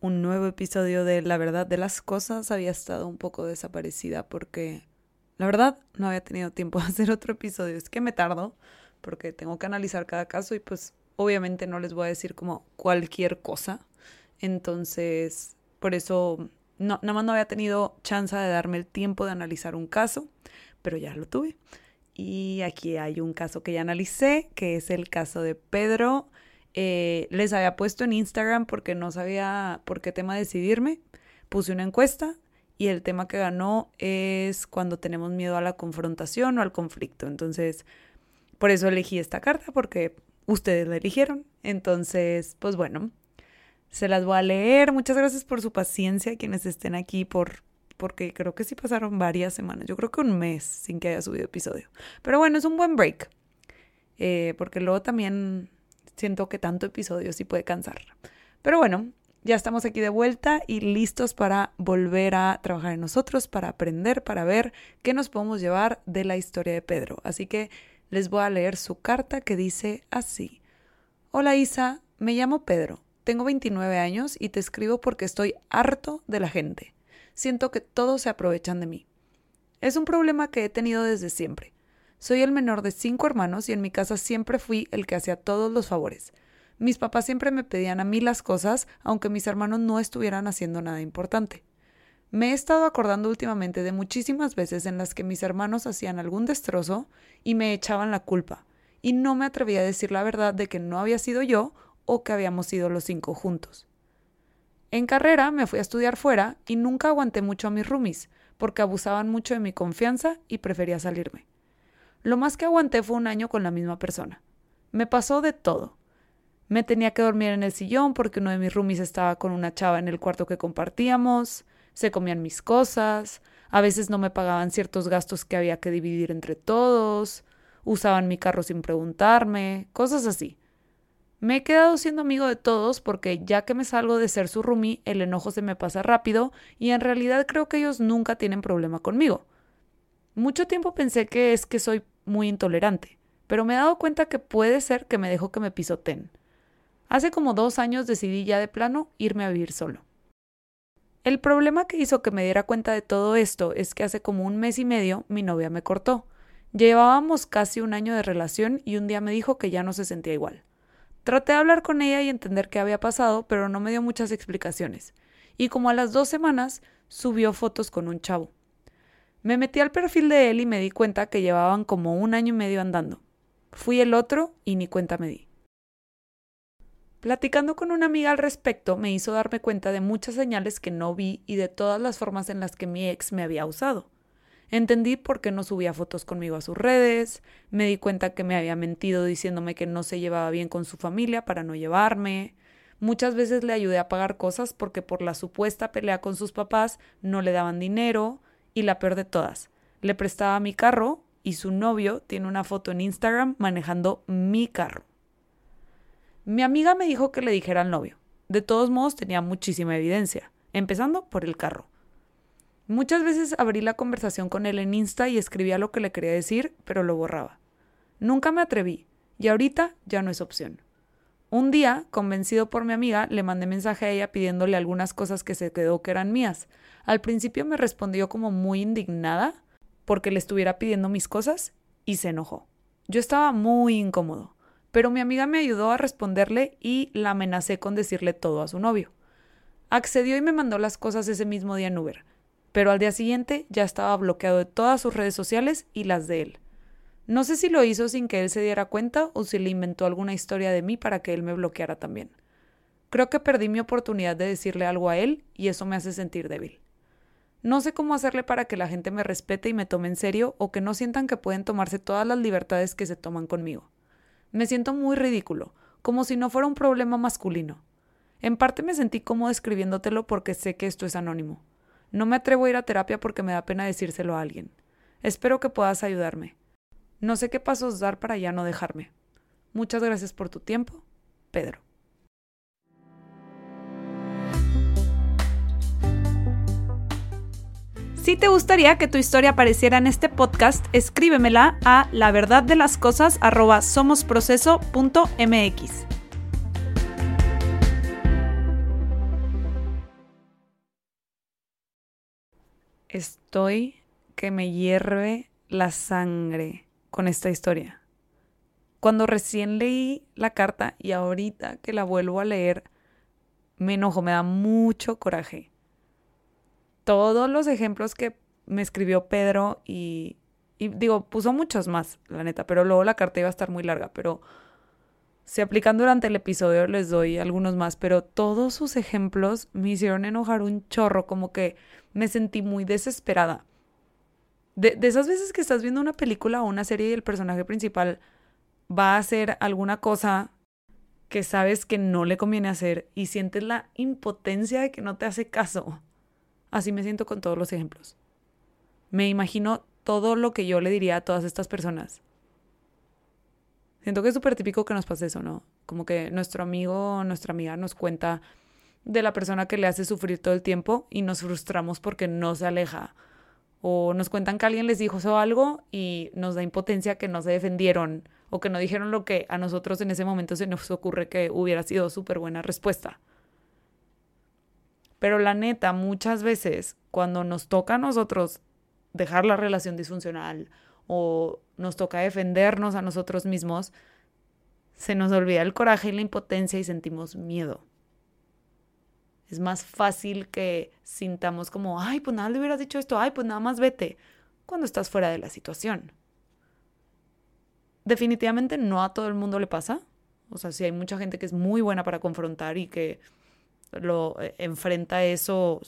un nuevo episodio de La verdad de las cosas. Había estado un poco desaparecida porque la verdad no había tenido tiempo de hacer otro episodio. Es que me tardo porque tengo que analizar cada caso y pues obviamente no les voy a decir como cualquier cosa. Entonces, por eso no, nada más no había tenido chance de darme el tiempo de analizar un caso, pero ya lo tuve. Y aquí hay un caso que ya analicé, que es el caso de Pedro. Eh, les había puesto en Instagram porque no sabía por qué tema decidirme. Puse una encuesta y el tema que ganó es cuando tenemos miedo a la confrontación o al conflicto. Entonces, por eso elegí esta carta, porque ustedes la eligieron. Entonces, pues bueno, se las voy a leer. Muchas gracias por su paciencia, quienes estén aquí, por porque creo que sí pasaron varias semanas. Yo creo que un mes sin que haya subido episodio. Pero bueno, es un buen break. Eh, porque luego también siento que tanto episodio sí puede cansar. Pero bueno, ya estamos aquí de vuelta y listos para volver a trabajar en nosotros, para aprender, para ver qué nos podemos llevar de la historia de Pedro. Así que les voy a leer su carta que dice así. Hola Isa, me llamo Pedro, tengo 29 años y te escribo porque estoy harto de la gente. Siento que todos se aprovechan de mí. Es un problema que he tenido desde siempre. Soy el menor de cinco hermanos y en mi casa siempre fui el que hacía todos los favores. Mis papás siempre me pedían a mí las cosas, aunque mis hermanos no estuvieran haciendo nada importante. Me he estado acordando últimamente de muchísimas veces en las que mis hermanos hacían algún destrozo y me echaban la culpa, y no me atrevía a decir la verdad de que no había sido yo o que habíamos sido los cinco juntos. En carrera me fui a estudiar fuera y nunca aguanté mucho a mis roomies, porque abusaban mucho de mi confianza y prefería salirme. Lo más que aguanté fue un año con la misma persona. Me pasó de todo. Me tenía que dormir en el sillón porque uno de mis roomies estaba con una chava en el cuarto que compartíamos se comían mis cosas, a veces no me pagaban ciertos gastos que había que dividir entre todos, usaban mi carro sin preguntarme, cosas así. Me he quedado siendo amigo de todos porque ya que me salgo de ser su roomie, el enojo se me pasa rápido y en realidad creo que ellos nunca tienen problema conmigo. Mucho tiempo pensé que es que soy muy intolerante, pero me he dado cuenta que puede ser que me dejo que me pisoten. Hace como dos años decidí ya de plano irme a vivir solo. El problema que hizo que me diera cuenta de todo esto es que hace como un mes y medio mi novia me cortó. Llevábamos casi un año de relación y un día me dijo que ya no se sentía igual. Traté de hablar con ella y entender qué había pasado, pero no me dio muchas explicaciones. Y como a las dos semanas subió fotos con un chavo. Me metí al perfil de él y me di cuenta que llevaban como un año y medio andando. Fui el otro y ni cuenta me di. Platicando con una amiga al respecto me hizo darme cuenta de muchas señales que no vi y de todas las formas en las que mi ex me había usado. Entendí por qué no subía fotos conmigo a sus redes, me di cuenta que me había mentido diciéndome que no se llevaba bien con su familia para no llevarme. Muchas veces le ayudé a pagar cosas porque por la supuesta pelea con sus papás no le daban dinero y la peor de todas, le prestaba mi carro y su novio tiene una foto en Instagram manejando mi carro. Mi amiga me dijo que le dijera al novio. De todos modos tenía muchísima evidencia, empezando por el carro. Muchas veces abrí la conversación con él en Insta y escribía lo que le quería decir, pero lo borraba. Nunca me atreví, y ahorita ya no es opción. Un día, convencido por mi amiga, le mandé mensaje a ella pidiéndole algunas cosas que se quedó que eran mías. Al principio me respondió como muy indignada porque le estuviera pidiendo mis cosas y se enojó. Yo estaba muy incómodo pero mi amiga me ayudó a responderle y la amenacé con decirle todo a su novio. Accedió y me mandó las cosas ese mismo día en Uber. pero al día siguiente ya estaba bloqueado de todas sus redes sociales y las de él. No sé si lo hizo sin que él se diera cuenta o si le inventó alguna historia de mí para que él me bloqueara también. Creo que perdí mi oportunidad de decirle algo a él y eso me hace sentir débil. No sé cómo hacerle para que la gente me respete y me tome en serio o que no sientan que pueden tomarse todas las libertades que se toman conmigo. Me siento muy ridículo, como si no fuera un problema masculino. En parte me sentí cómodo escribiéndotelo porque sé que esto es anónimo. No me atrevo a ir a terapia porque me da pena decírselo a alguien. Espero que puedas ayudarme. No sé qué pasos dar para ya no dejarme. Muchas gracias por tu tiempo, Pedro. Si te gustaría que tu historia apareciera en este podcast, escríbemela a la verdad. Estoy que me hierve la sangre con esta historia. Cuando recién leí la carta y ahorita que la vuelvo a leer, me enojo, me da mucho coraje todos los ejemplos que me escribió Pedro y, digo, puso muchos más, la neta, pero luego la carta iba a estar muy larga, pero se aplican durante el episodio, les doy algunos más, pero todos sus ejemplos me hicieron enojar un chorro, como que me sentí muy desesperada. De, esas veces que estás viendo una película o una serie y el personaje principal va a hacer alguna cosa que sabes que no le conviene hacer y sientes la impotencia de que no te hace caso. Así me siento con todos los ejemplos. Me imagino todo lo que yo le diría a todas estas personas. Siento que es súper típico que nos pase eso, ¿no? Como que nuestro amigo o nuestra amiga nos cuenta de la persona que le hace sufrir todo el tiempo y nos frustramos porque no se aleja. O nos cuentan que alguien les dijo eso algo y nos da impotencia que no se defendieron o que no dijeron lo que a nosotros en ese momento se nos ocurre que hubiera sido súper buena respuesta. Pero la neta, muchas veces cuando nos toca a nosotros dejar la relación disfuncional o nos toca defendernos a nosotros mismos, se nos olvida el coraje y la impotencia y sentimos miedo. Es más fácil que sintamos como, ay, pues nada le hubieras dicho esto, ay, pues nada más vete, cuando estás fuera de la situación. Definitivamente no a todo el mundo le pasa. O sea, si hay mucha gente que es muy buena para confrontar y que lo eh, enfrenta eso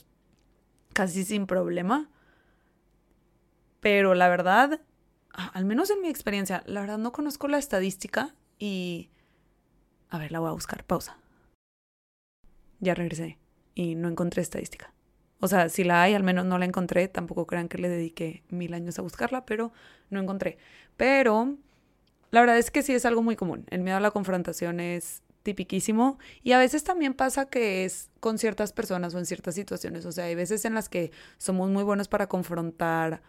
casi sin problema. Pero la verdad, al menos en mi experiencia, la verdad no conozco la estadística y... A ver, la voy a buscar. Pausa. Ya regresé y no encontré estadística. O sea, si la hay, al menos no la encontré. Tampoco crean que le dediqué mil años a buscarla, pero no encontré. Pero la verdad es que sí es algo muy común. El miedo a la confrontación es tipiquísimo. Y a veces también pasa que es con ciertas personas o en ciertas situaciones. O sea, hay veces en las que somos muy buenos para confrontar,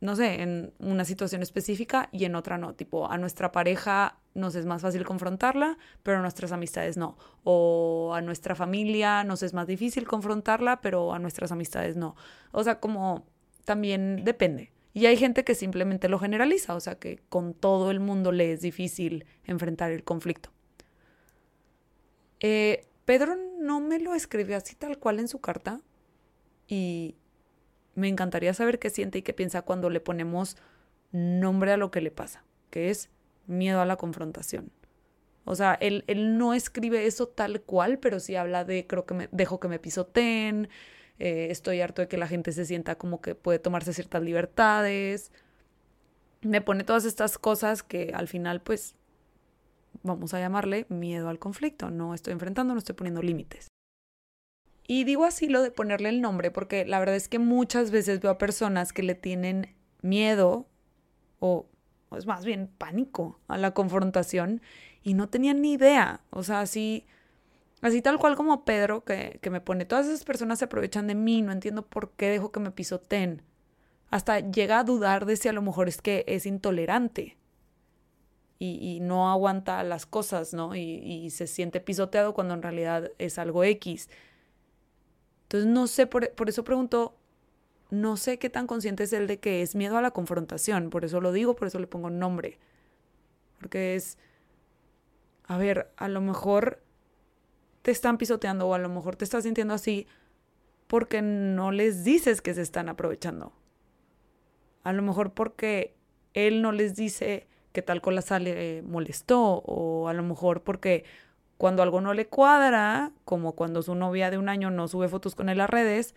no sé, en una situación específica y en otra no. Tipo, a nuestra pareja nos es más fácil confrontarla, pero a nuestras amistades no. O a nuestra familia nos es más difícil confrontarla, pero a nuestras amistades no. O sea, como también depende. Y hay gente que simplemente lo generaliza, o sea, que con todo el mundo le es difícil enfrentar el conflicto. Eh, Pedro no me lo escribió así tal cual en su carta y me encantaría saber qué siente y qué piensa cuando le ponemos nombre a lo que le pasa, que es miedo a la confrontación. O sea, él, él no escribe eso tal cual, pero sí habla de, creo que me dejo que me pisoteen, eh, estoy harto de que la gente se sienta como que puede tomarse ciertas libertades. Me pone todas estas cosas que al final, pues, vamos a llamarle miedo al conflicto. No estoy enfrentando, no estoy poniendo límites. Y digo así lo de ponerle el nombre porque la verdad es que muchas veces veo a personas que le tienen miedo o es más bien pánico a la confrontación y no tenían ni idea. O sea, así, así tal cual como Pedro que, que me pone, todas esas personas se aprovechan de mí, no entiendo por qué dejo que me pisoteen. Hasta llega a dudar de si a lo mejor es que es intolerante y, no aguanta las cosas, ¿no? Y, se siente pisoteado cuando en realidad es algo X. Entonces, no sé, por, por eso pregunto, no sé qué tan consciente es él de que es miedo a la confrontación, por eso lo digo, por eso le pongo nombre. Porque es, a ver, a lo mejor te están pisoteando o a lo mejor te estás sintiendo así porque no les dices que se están aprovechando. A lo mejor porque él no les dice que tal cosa le molestó o a lo mejor porque cuando algo no le cuadra, como cuando su novia de un año no sube fotos con él a redes,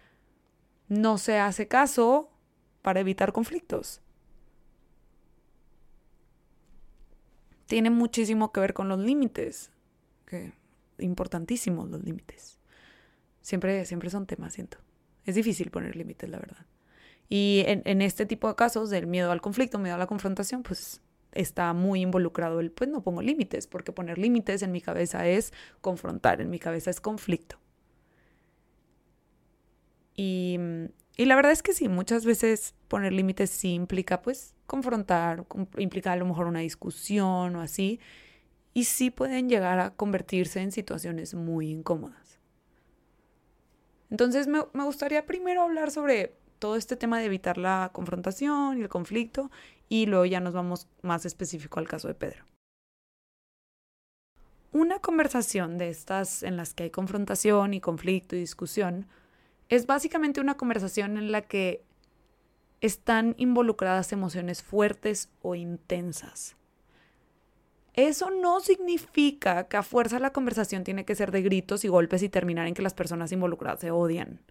no se hace caso para evitar conflictos. Tiene muchísimo que ver con los límites, que importantísimos los límites. Siempre, siempre son temas, siento. Es difícil poner límites, la verdad. Y en, en, este tipo de casos del miedo al conflicto, miedo a la confrontación, pues está muy involucrado el, pues no pongo límites, porque poner límites en mi cabeza es confrontar, en mi cabeza es conflicto. Y, y la verdad es que sí, muchas veces poner límites sí implica pues confrontar, implica a lo mejor una discusión o así, y sí pueden llegar a convertirse en situaciones muy incómodas. Entonces me, gustaría primero hablar sobre todo este tema de evitar la confrontación y el conflicto y luego ya nos vamos más específico al caso de Pedro. Una conversación de estas en las que hay confrontación y conflicto y discusión es básicamente una conversación en la que están involucradas emociones fuertes o intensas. Eso no significa que a fuerza la conversación tiene que ser de gritos y golpes y terminar en que las personas involucradas se odian.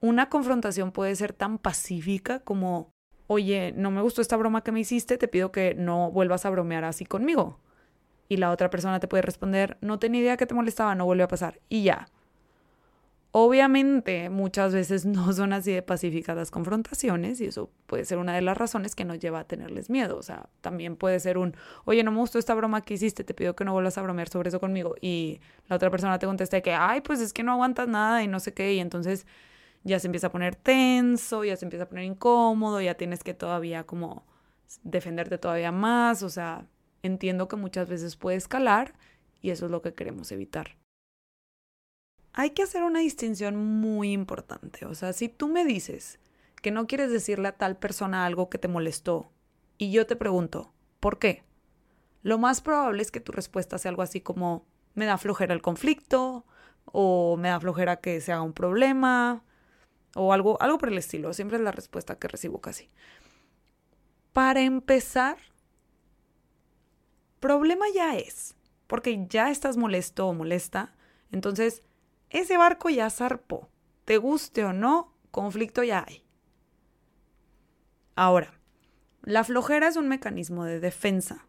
Una confrontación puede ser tan pacífica como, oye, no me gustó esta broma que me hiciste, te pido que no vuelvas a bromear así conmigo. Y la otra persona te puede responder, no tenía idea que te molestaba, no vuelve a pasar. Y ya. Obviamente, muchas veces no son así de pacíficas las confrontaciones y eso puede ser una de las razones que nos lleva a tenerles miedo. O sea, también puede ser un, oye, no me gustó esta broma que hiciste, te pido que no vuelvas a bromear sobre eso conmigo. Y la otra persona te contesta que, ay, pues es que no aguantas nada y no sé qué. Y entonces ya se empieza a poner tenso, ya se empieza a poner incómodo, ya tienes que todavía como defenderte todavía más. O sea, entiendo que muchas veces puede escalar y eso es lo que queremos evitar hay que hacer una distinción muy importante. O sea, si tú me dices que no quieres decirle a tal persona algo que te molestó y yo te pregunto, ¿por qué? Lo más probable es que tu respuesta sea algo así como, me da flojera el conflicto o me da flojera que se haga un problema o algo, algo por el estilo. Siempre es la respuesta que recibo casi. Para empezar, problema ya es, porque ya estás molesto o molesta. Entonces, ese barco ya zarpó. Te guste o no, conflicto ya hay. Ahora, la flojera es un mecanismo de defensa.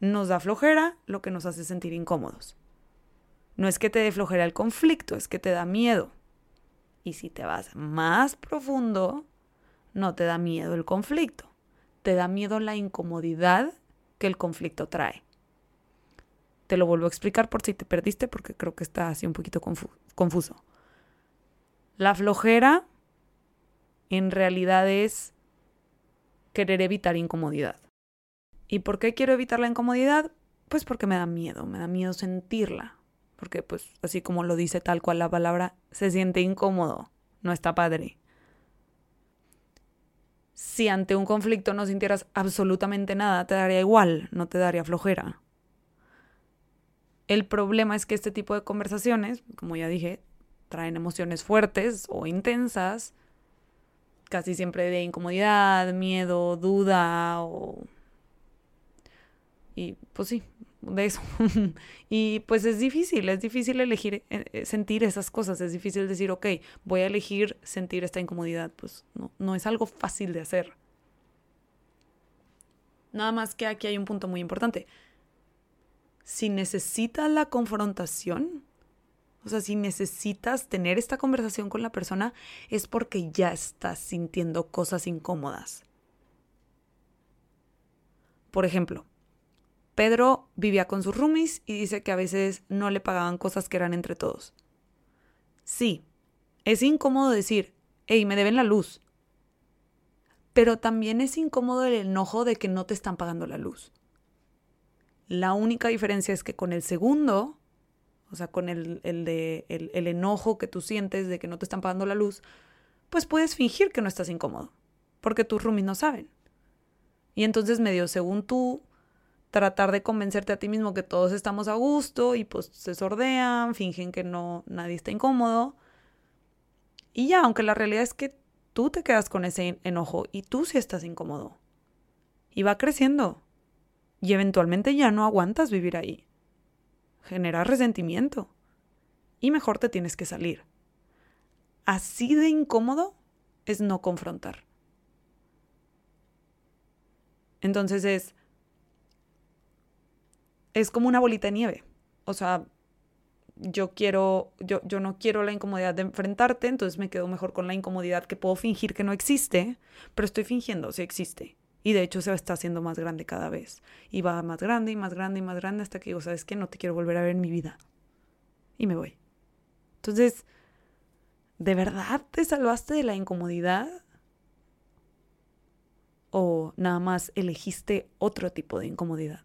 Nos da flojera lo que nos hace sentir incómodos. No es que te dé flojera el conflicto, es que te da miedo. Y si te vas más profundo, no te da miedo el conflicto, te da miedo la incomodidad que el conflicto trae. Te lo vuelvo a explicar por si te perdiste porque creo que está así un poquito confuso. La flojera en realidad es querer evitar incomodidad. ¿Y por qué quiero evitar la incomodidad? Pues porque me da miedo, me da miedo sentirla. Porque pues así como lo dice tal cual la palabra, se siente incómodo, no está padre. Si ante un conflicto no sintieras absolutamente nada, te daría igual, no te daría flojera. El problema es que este tipo de conversaciones, como ya dije, traen emociones fuertes o intensas, casi siempre de incomodidad, miedo, duda o... Y pues sí, de eso. y pues es difícil, es difícil elegir, eh, eh, sentir esas cosas, es difícil decir, ok, voy a elegir sentir esta incomodidad, pues no, no es algo fácil de hacer. Nada más que aquí hay un punto muy importante si necesitas la confrontación, o sea, si necesitas tener esta conversación con la persona, es porque ya estás sintiendo cosas incómodas. Por ejemplo, Pedro vivía con sus roomies y dice que a veces no le pagaban cosas que eran entre todos. Sí, es incómodo decir, hey, me deben la luz. Pero también es incómodo el enojo de que no te están pagando la luz. La única diferencia es que con el segundo, o sea, con el, de, el, enojo que tú sientes de que no te están pagando la luz, pues puedes fingir que no estás incómodo, porque tus roomies no saben. Y entonces medio según tú, tratar de convencerte a ti mismo que todos estamos a gusto y pues se sordean, fingen que no nadie está incómodo Y ya, aunque la realidad es que tú te quedas con ese enojo y tú sí estás incómodo. Y va creciendo. Y eventualmente ya no aguantas vivir ahí. Genera resentimiento. Y mejor te tienes que salir. Así de incómodo es no confrontar. Entonces es es como una bolita de nieve. O sea, yo quiero, yo, yo no quiero la incomodidad de enfrentarte, entonces me quedo mejor con la incomodidad que puedo fingir que no existe, pero estoy fingiendo si existe. Y de hecho se está haciendo más grande cada vez. Y va más grande y más grande y más grande hasta que digo, ¿sabes qué? No te quiero volver a ver en mi vida. Y me voy. Entonces, ¿de verdad te salvaste de la incomodidad? ¿O nada más elegiste otro tipo de incomodidad?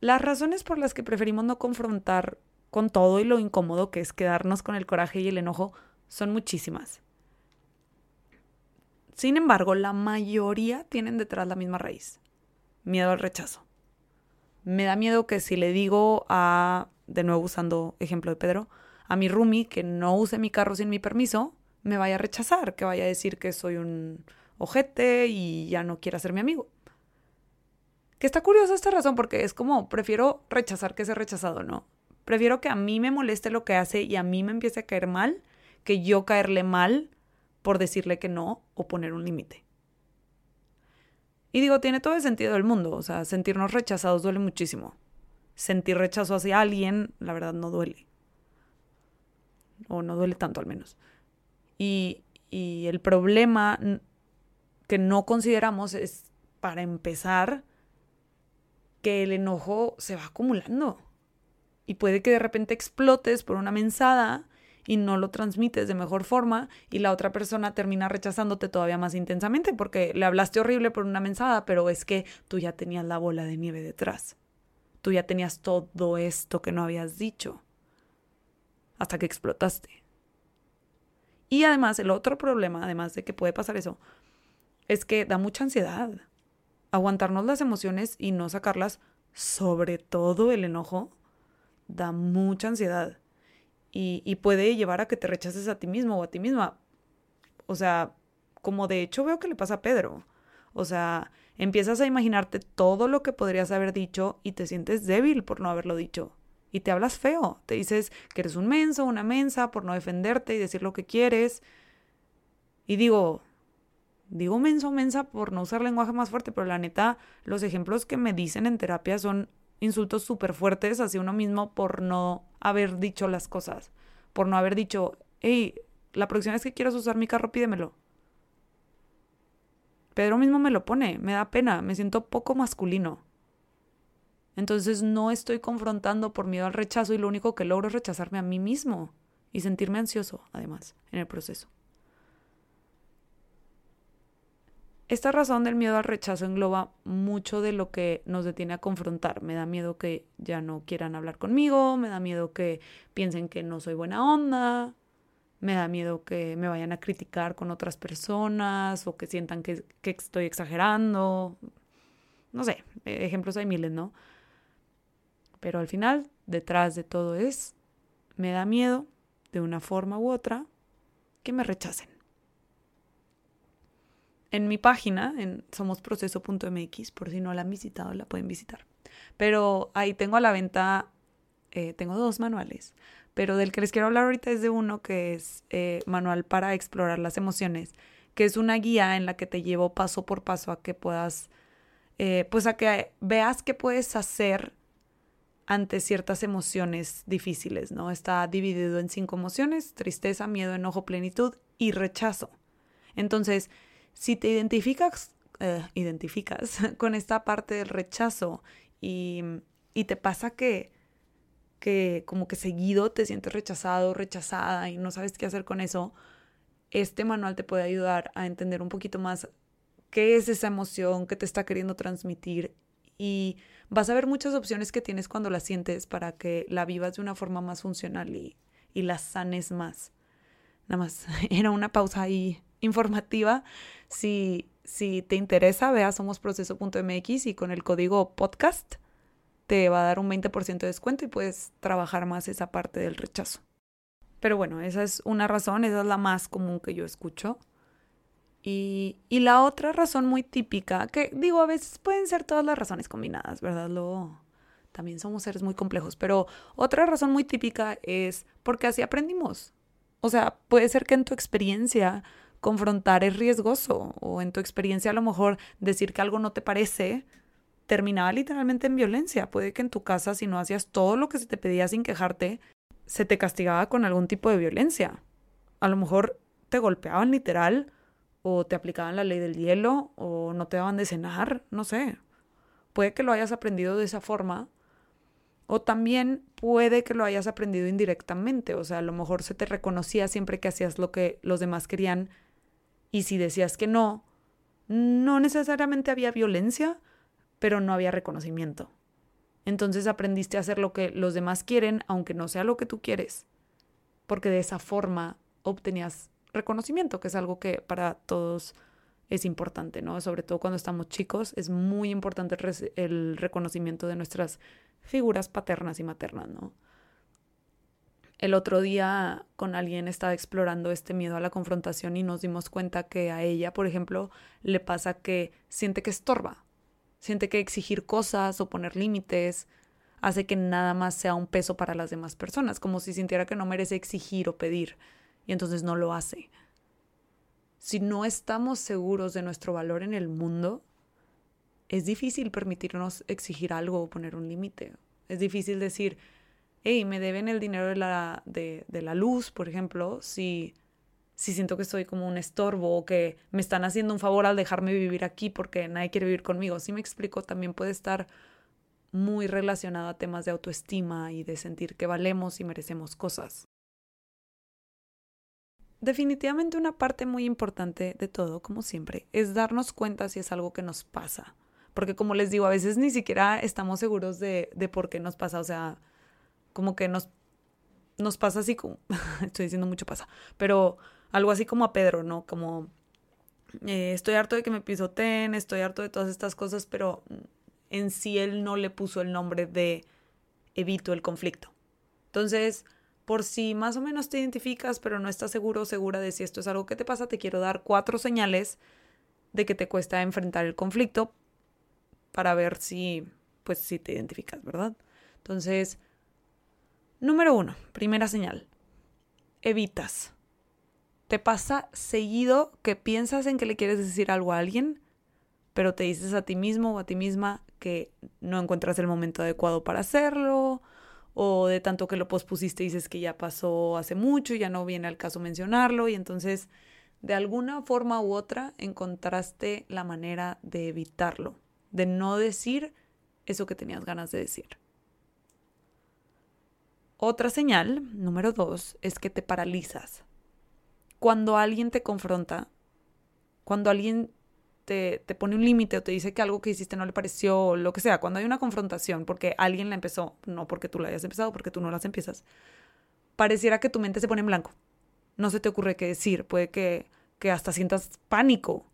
Las razones por las que preferimos no confrontar con todo y lo incómodo que es quedarnos con el coraje y el enojo son muchísimas. Sin embargo, la mayoría tienen detrás la misma raíz. Miedo al rechazo. Me da miedo que si le digo a, de nuevo usando ejemplo de Pedro, a mi roomie que no use mi carro sin mi permiso, me vaya a rechazar, que vaya a decir que soy un ojete y ya no quiera ser mi amigo. Que está curiosa esta razón porque es como, prefiero rechazar que ser rechazado, ¿no? Prefiero que a mí me moleste lo que hace y a mí me empiece a caer mal, que yo caerle mal por decirle que no o poner un límite. Y digo, tiene todo el sentido del mundo, o sea, sentirnos rechazados duele muchísimo. Sentir rechazo hacia alguien, la verdad, no duele. O no duele tanto al menos. Y, y el problema que no consideramos es, para empezar, que el enojo se va acumulando. Y puede que de repente explotes por una mensada y no lo transmites de mejor forma y la otra persona termina rechazándote todavía más intensamente porque le hablaste horrible por una mensada, pero es que tú ya tenías la bola de nieve detrás. Tú ya tenías todo esto que no habías dicho hasta que explotaste. Y además, el otro problema, además de que puede pasar eso, es que da mucha ansiedad aguantarnos las emociones y no sacarlas, sobre todo el enojo, da mucha ansiedad y, puede llevar a que te rechaces a ti mismo o a ti misma. O sea, como de hecho veo que le pasa a Pedro. O sea, empiezas a imaginarte todo lo que podrías haber dicho y te sientes débil por no haberlo dicho. Y te hablas feo. Te dices que eres un menso, una mensa por no defenderte y decir lo que quieres. Y digo, Digo menso, mensa por no usar lenguaje más fuerte, pero la neta, los ejemplos que me dicen en terapia son insultos súper fuertes hacia uno mismo por no haber dicho las cosas. Por no haber dicho, hey, la próxima vez que quieras usar mi carro, pídemelo. Pedro mismo me lo pone, me da pena, me siento poco masculino. Entonces no estoy confrontando por miedo al rechazo y lo único que logro es rechazarme a mí mismo y sentirme ansioso, además, en el proceso. Esta razón del miedo al rechazo engloba mucho de lo que nos detiene a confrontar. Me da miedo que ya no quieran hablar conmigo, me da miedo que piensen que no soy buena onda, me da miedo que me vayan a criticar con otras personas o que sientan que, estoy exagerando. No sé, e-, ejemplos hay miles, ¿no? Pero al final, detrás de todo es, me da miedo, de una forma u otra, que me rechacen en mi página, en somosproceso.mx, por si no la han visitado, la pueden visitar. Pero ahí tengo a la venta, eh, tengo dos manuales, pero del que les quiero hablar ahorita es de uno que es eh, manual para explorar las emociones, que es una guía en la que te llevo paso por paso a que puedas, eh, pues a que veas qué puedes hacer ante ciertas emociones difíciles, ¿no? Está dividido en cinco emociones, tristeza, miedo, enojo, plenitud y rechazo. Entonces, si te identificas, eh, identificas con esta parte del rechazo y, y te pasa que, que como que seguido te sientes rechazado, rechazada y no sabes qué hacer con eso, este manual te puede ayudar a entender un poquito más qué es esa emoción que te está queriendo transmitir y vas a ver muchas opciones que tienes cuando la sientes para que la vivas de una forma más funcional y, y la sanes más. Nada más, era una pausa ahí informativa. Si, si te interesa, ve a somosproceso.mx y con el código podcast te va a dar un 20% de descuento y puedes trabajar más esa parte del rechazo. Pero bueno, esa es una razón, esa es la más común que yo escucho. Y, y, la otra razón muy típica, que digo, a veces pueden ser todas las razones combinadas, ¿verdad? Luego también somos seres muy complejos, pero otra razón muy típica es porque así aprendimos. O sea, puede ser que en tu experiencia confrontar es riesgoso o en tu experiencia a lo mejor decir que algo no te parece terminaba literalmente en violencia. Puede que en tu casa si no hacías todo lo que se te pedía sin quejarte, se te castigaba con algún tipo de violencia. A lo mejor te golpeaban literal o te aplicaban la ley del hielo o no te daban de cenar, no sé. Puede que lo hayas aprendido de esa forma o también puede que lo hayas aprendido indirectamente, o sea, a lo mejor se te reconocía siempre que hacías lo que los demás querían y si decías que no, no necesariamente había violencia, pero no había reconocimiento. Entonces aprendiste a hacer lo que los demás quieren, aunque no sea lo que tú quieres, porque de esa forma obtenías reconocimiento, que es algo que para todos es importante, ¿no? Sobre todo cuando estamos chicos, es muy importante el, reconocimiento de nuestras figuras paternas y maternas, ¿no? El otro día con alguien estaba explorando este miedo a la confrontación y nos dimos cuenta que a ella, por ejemplo, le pasa que siente que estorba, Siente que exigir cosas o poner límites hace que nada más sea un peso para las demás personas, como si sintiera que no merece exigir o pedir, y entonces no lo hace. Si no estamos seguros de nuestro valor en el mundo, es difícil permitirnos exigir algo o poner un límite. Es difícil decir, hey, me deben el dinero de la, de, de la luz, por ejemplo, si si siento que soy como un estorbo o que me están haciendo un favor al dejarme vivir aquí porque nadie quiere vivir conmigo. Si me explico, también puede estar muy relacionado a temas de autoestima y de sentir que valemos y merecemos cosas. Definitivamente una parte muy importante de todo, como siempre, es darnos cuenta si es algo que nos pasa. Porque como les digo, a veces ni siquiera estamos seguros de, de por qué nos pasa. O sea, como que nos, nos pasa así como... estoy diciendo mucho pasa. Pero algo así como a Pedro, ¿no? Como eh, estoy harto de que me pisoteen, estoy harto de todas estas cosas, pero en sí él no le puso el nombre de evito el conflicto. Entonces, por si más o menos te identificas, pero no estás seguro o segura de si esto es algo que te pasa, te quiero dar cuatro señales de que te cuesta enfrentar el conflicto para ver si, pues, si te identificas, ¿verdad? Entonces, número uno, primera señal, evitas. ¿Te pasa seguido que piensas en que le quieres decir algo a alguien, pero te dices a ti mismo o a ti misma que no encuentras el momento adecuado para hacerlo? O de tanto que lo pospusiste dices que ya pasó hace mucho y ya no viene al caso mencionarlo y entonces de alguna forma u otra encontraste la manera de evitarlo, de no decir eso que tenías ganas de decir. Otra señal, número dos, es que te paralizas cuando alguien te confronta, cuando alguien te, te pone un límite o te dice que algo que hiciste no le pareció, lo que sea, cuando hay una confrontación porque alguien la empezó, no porque tú la hayas empezado, porque tú no las empiezas, pareciera que tu mente se pone en blanco. No se te ocurre qué decir, puede que, que hasta sientas pánico.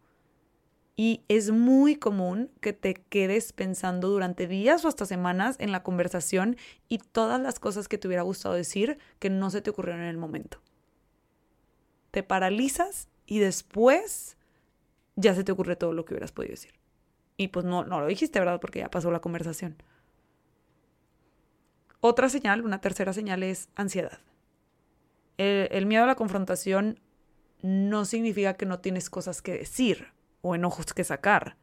Y es muy común que te quedes pensando durante días o hasta semanas en la conversación y todas las cosas que te hubiera gustado decir que no se te ocurrieron en el momento te paralizas y después ya se te ocurre todo lo que hubieras podido decir. Y pues no, no lo dijiste, ¿verdad? Porque ya pasó la conversación. Otra señal, una tercera señal es ansiedad. El, el, miedo a la confrontación no significa que no tienes cosas que decir o enojos que sacar.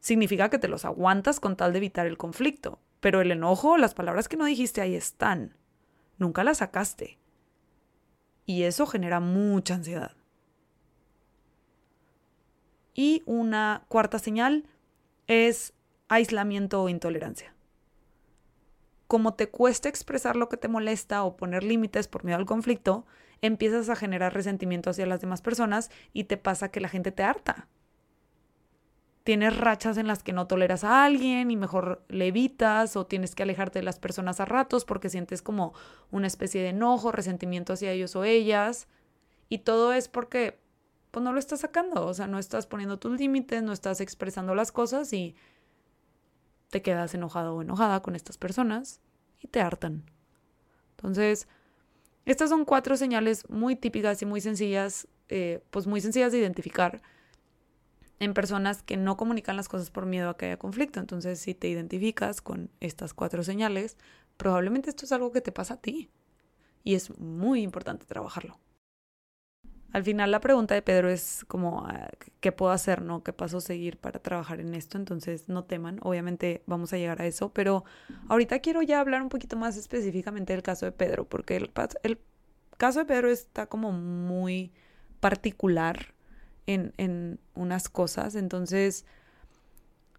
Significa que te los aguantas con tal de evitar el conflicto. Pero el enojo, las palabras que no dijiste ahí están. Nunca las sacaste y eso genera mucha ansiedad. Y una cuarta señal es aislamiento o intolerancia. Como te cuesta expresar lo que te molesta o poner límites por miedo al conflicto, empiezas a generar resentimiento hacia las demás personas y te pasa que la gente te harta tienes rachas en las que no toleras a alguien y mejor le evitas o tienes que alejarte de las personas a ratos porque sientes como una especie de enojo, resentimiento hacia ellos o ellas. Y todo es porque pues no lo estás sacando, o sea, no estás poniendo tus límites, no estás expresando las cosas y te quedas enojado o enojada con estas personas y te hartan. Entonces, Estas son cuatro señales muy típicas y muy sencillas, eh, pues muy sencillas de identificar en personas que no comunican las cosas por miedo a que haya conflicto. Entonces, si te identificas con estas cuatro señales, probablemente esto es algo que te pasa a ti. Y es muy importante trabajarlo. Al final la pregunta de Pedro es como, ah, ¿qué puedo hacer, no? ¿Qué paso seguir para trabajar en esto? Entonces, no teman, obviamente vamos a llegar a eso, pero ahorita quiero ya hablar un poquito más específicamente del caso de Pedro, porque el, caso de Pedro está como muy particular en, en unas cosas, entonces...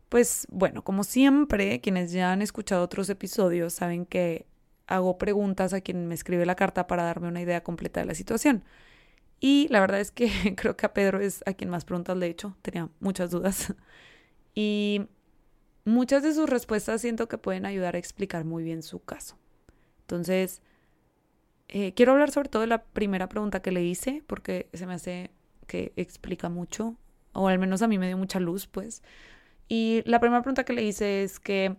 Pues bueno, como siempre, quienes ya han escuchado otros episodios saben que hago preguntas a quien me escribe la carta para darme una idea completa de la situación. Y la verdad es que creo que a Pedro es a quien más preguntas le he hecho. Tenía muchas dudas. Y muchas de sus respuestas siento que pueden ayudar a explicar muy bien su caso. Entonces, eh, quiero hablar sobre todo de la primera pregunta que le hice, porque se me hace que explica mucho, o al menos a mí me dio mucha luz, pues. Y la primera pregunta que le hice es que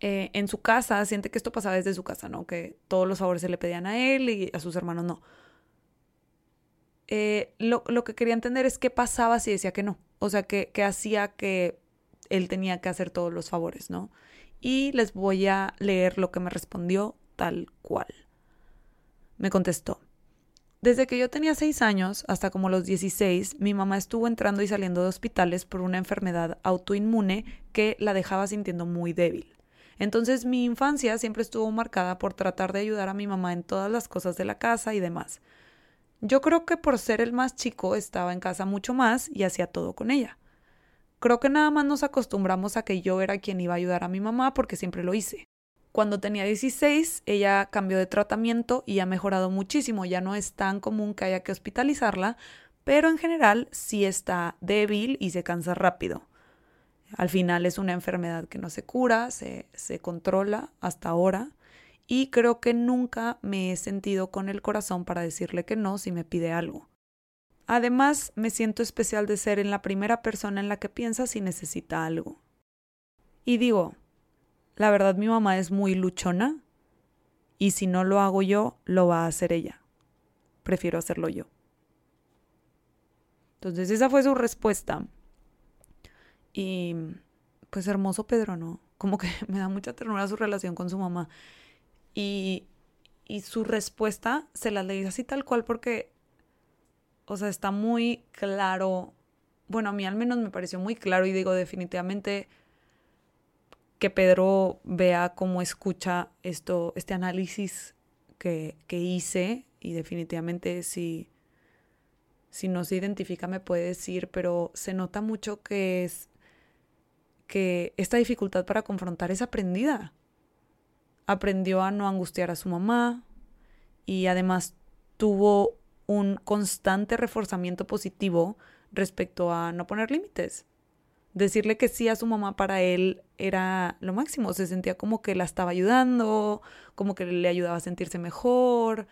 eh, en su casa siente que esto pasaba desde su casa, ¿no? Que todos los favores se le pedían a él y a sus hermanos no. Eh, lo, que quería entender es qué pasaba si decía que no. O sea, qué, hacía que él tenía que hacer todos los favores, ¿no? Y les voy a leer lo que me respondió tal cual. Me contestó. Desde que yo tenía seis años hasta como los 16, mi mamá estuvo entrando y saliendo de hospitales por una enfermedad autoinmune que la dejaba sintiendo muy débil. Entonces mi infancia siempre estuvo marcada por tratar de ayudar a mi mamá en todas las cosas de la casa y demás. Yo creo que por ser el más chico estaba en casa mucho más y hacía todo con ella. Creo que nada más nos acostumbramos a que yo era quien iba a ayudar a mi mamá porque siempre lo hice. Cuando tenía 16, ella cambió de tratamiento y ha mejorado muchísimo. Ya no es tan común que haya que hospitalizarla, pero en general sí está débil y se cansa rápido. Al final es una enfermedad que no se cura, se, se controla hasta ahora y creo que nunca me he sentido con el corazón para decirle que no si me pide algo. Además, me siento especial de ser en la primera persona en la que piensa si necesita algo. Y digo, la verdad mi mamá es muy luchona y si no lo hago yo, lo va a hacer ella. Prefiero hacerlo yo. Entonces esa fue su respuesta. Y pues hermoso Pedro, ¿no? Como que me da mucha ternura su relación con su mamá. Y, su respuesta se la leí así tal cual porque, o sea, está muy claro. Bueno, a mí al menos me pareció muy claro y digo definitivamente que Pedro vea cómo escucha esto, este análisis que, que hice y definitivamente si, si no se identifica me puede decir, pero se nota mucho que es que esta dificultad para confrontar es aprendida aprendió a no angustiar a su mamá y además tuvo un constante reforzamiento positivo respecto a no poner límites. Decirle que sí a su mamá para él era lo máximo, se sentía como que la estaba ayudando, como que le ayudaba a sentirse mejor,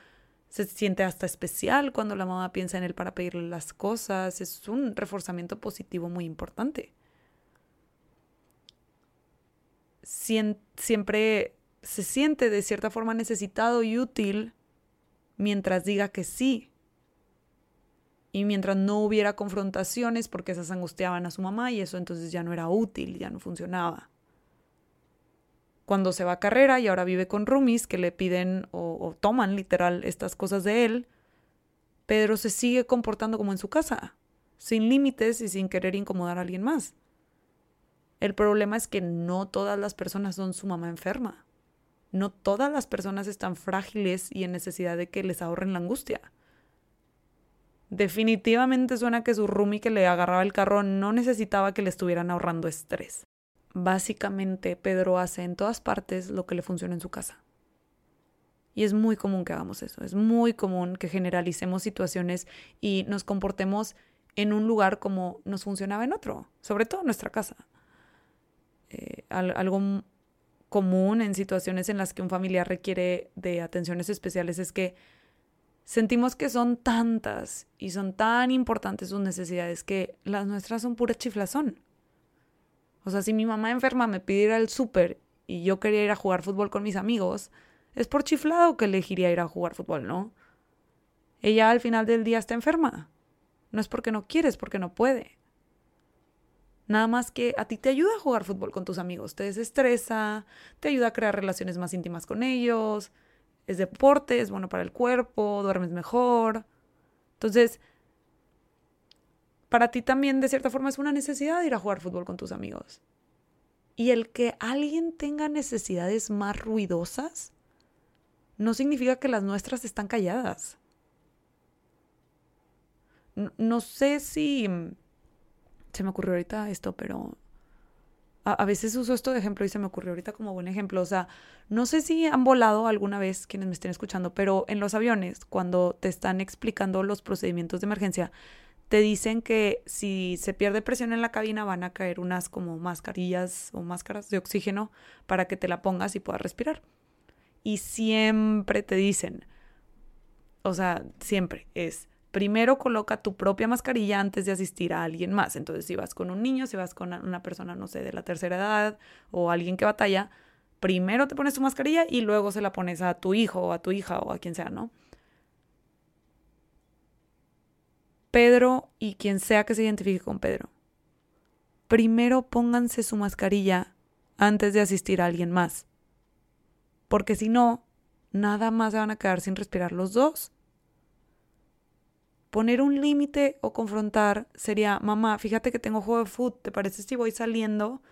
se siente hasta especial cuando la mamá piensa en él para pedirle las cosas, es un reforzamiento positivo muy importante. siempre se siente de cierta forma necesitado y útil mientras diga que sí. Y mientras no hubiera confrontaciones porque esas angustiaban a su mamá y eso entonces ya no era útil, ya no funcionaba. Cuando se va a carrera y ahora vive con roomies que le piden o, o toman literal estas cosas de él, Pedro se sigue comportando como en su casa, sin límites y sin querer incomodar a alguien más. El problema es que no todas las personas son su mamá enferma. No todas las personas están frágiles y en necesidad de que les ahorren la angustia. Definitivamente suena que su roomie que le agarraba el carro no necesitaba que le estuvieran ahorrando estrés. Básicamente, Pedro hace en todas partes lo que le funciona en su casa. Y es muy común que hagamos eso, es muy común que generalicemos situaciones y nos comportemos en un lugar como nos funcionaba en otro, sobre todo en nuestra casa. Eh, algo común en situaciones en las que un familiar requiere de atenciones especiales es que sentimos que son tantas y son tan importantes sus necesidades que las nuestras son pura chiflazón. O sea, si mi mamá enferma me pide ir al súper y yo quería ir a jugar fútbol con mis amigos, es por chiflado que elegiría ir a jugar fútbol, ¿no? Ella al final del día está enferma. No es porque no quiere, es porque no puede. Nada más que a ti te ayuda a jugar fútbol con tus amigos, te desestresa, te ayuda a crear relaciones más íntimas con ellos, es deporte, es bueno para el cuerpo, duermes mejor. Entonces, para ti también de cierta forma es una necesidad ir a jugar fútbol con tus amigos. Y el que alguien tenga necesidades más ruidosas no significa que las nuestras están calladas. No, sé si se me ocurrió ahorita esto, pero a, veces uso esto de ejemplo y se me ocurrió ahorita como buen ejemplo. O sea, no sé si han volado alguna vez quienes me estén escuchando, pero en los aviones, cuando te están explicando los procedimientos de emergencia, te dicen que si se pierde presión en la cabina van a caer unas como mascarillas o máscaras de oxígeno para que te la pongas y puedas respirar. Y siempre te dicen, o sea, siempre es, primero coloca tu propia mascarilla antes de asistir a alguien más. Entonces, si vas con un niño, si vas con una persona, no sé, de la tercera edad o alguien que batalla, primero te pones tu mascarilla y luego se la pones a tu hijo o a tu hija o a quien sea, ¿no? Pedro y quien sea que se identifique con Pedro. Primero pónganse su mascarilla antes de asistir a alguien más. Porque si no, nada más se van a quedar sin respirar los dos. Poner un límite o confrontar sería, mamá, fíjate que tengo juego de fútbol, ¿te parece si voy saliendo?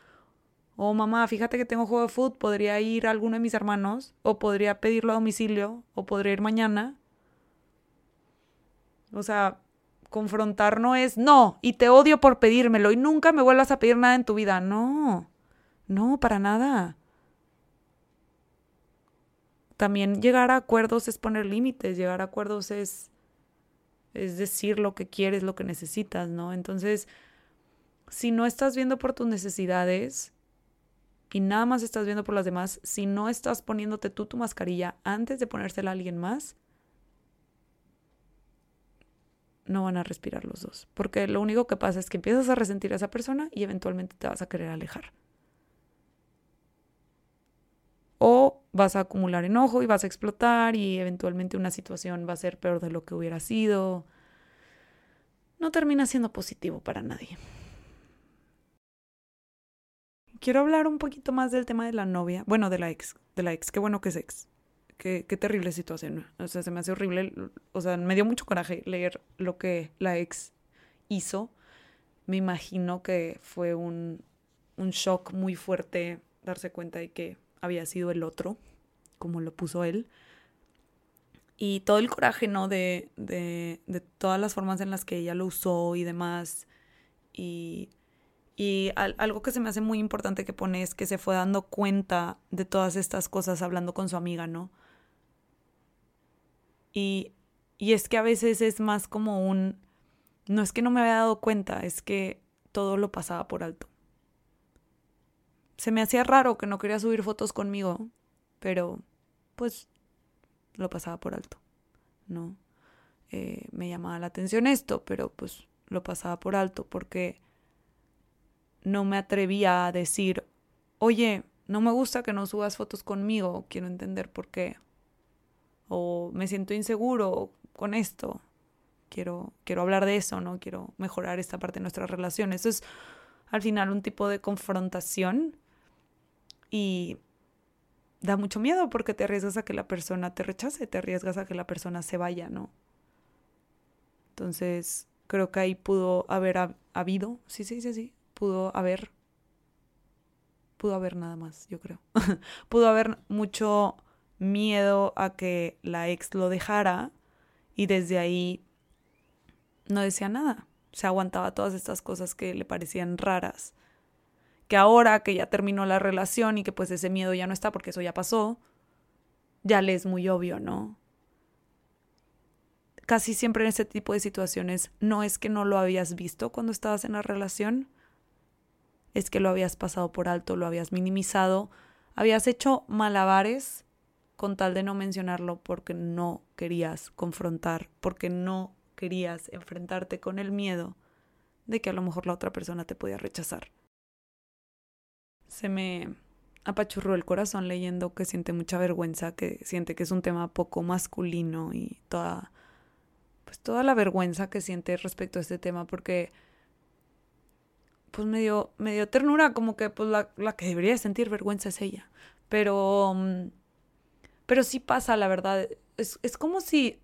O mamá, fíjate que tengo juego de fútbol, podría ir a alguno de mis hermanos, o podría pedirlo a domicilio, o podría ir mañana. O sea, confrontar no es no, y te odio por pedírmelo y nunca me vuelvas a pedir nada en tu vida. No, no, para nada. También llegar a acuerdos es poner límites, llegar a acuerdos es, es decir lo que quieres, lo que necesitas, ¿no? Entonces, si no estás viendo por tus necesidades y nada más estás viendo por las demás, si no estás poniéndote tú tu mascarilla antes de ponérsela a alguien más, no van a respirar los dos. Porque lo único que pasa es que empiezas a resentir a esa persona y eventualmente te vas a querer alejar. O vas a acumular enojo y vas a explotar y eventualmente una situación va a ser peor de lo que hubiera sido. No termina siendo positivo para nadie. Quiero hablar un poquito más del tema de la novia, bueno, de la ex, de la ex, qué bueno que es ex qué, terrible situación. O sea, se me hace horrible. O sea, me dio mucho coraje leer lo que la ex hizo. Me imagino que fue un, un shock muy fuerte darse cuenta de que había sido el otro, como lo puso él. Y todo el coraje, ¿no? De, de, de todas las formas en las que ella lo usó y demás. Y, y algo que se me hace muy importante que pone es que se fue dando cuenta de todas estas cosas hablando con su amiga, ¿no? Y, es que a veces es más como un, no es que no me había dado cuenta, es que todo lo pasaba por alto. Se me hacía raro que no quería subir fotos conmigo, pero pues lo pasaba por alto, ¿no? Eh, me llamaba la atención esto, pero pues lo pasaba por alto porque no me atrevía a decir, oye, no me gusta que no subas fotos conmigo, quiero entender por qué o me siento inseguro con esto. Quiero, quiero hablar de eso, ¿no? Quiero mejorar esta parte de nuestra relación. Eso es al final un tipo de confrontación y da mucho miedo porque te arriesgas a que la persona te rechace, te arriesgas a que la persona se vaya, ¿no? Entonces, creo que ahí pudo haber habido, sí, sí, sí, sí, pudo haber, pudo haber nada más, yo creo. pudo haber mucho miedo a que la ex lo dejara y desde ahí no decía nada. Se aguantaba todas estas cosas que le parecían raras. Que ahora que ya terminó la relación y que pues ese miedo ya no está porque eso ya pasó, ya le es muy obvio, ¿no? Casi siempre en este tipo de situaciones no es que no lo habías visto cuando estabas en la relación, es que lo habías pasado por alto, lo habías minimizado, habías hecho malabares con tal de no mencionarlo porque no querías confrontar, porque no querías enfrentarte con el miedo de que a lo mejor la otra persona te podía rechazar. Se me apachurró el corazón leyendo que siente mucha vergüenza, que siente que es un tema poco masculino y toda, pues toda la vergüenza que siente respecto a este tema, porque pues me dio, me dio ternura, como que pues la, la que debería sentir vergüenza es ella. Pero, mm, pero sí pasa, la verdad. Es, es como si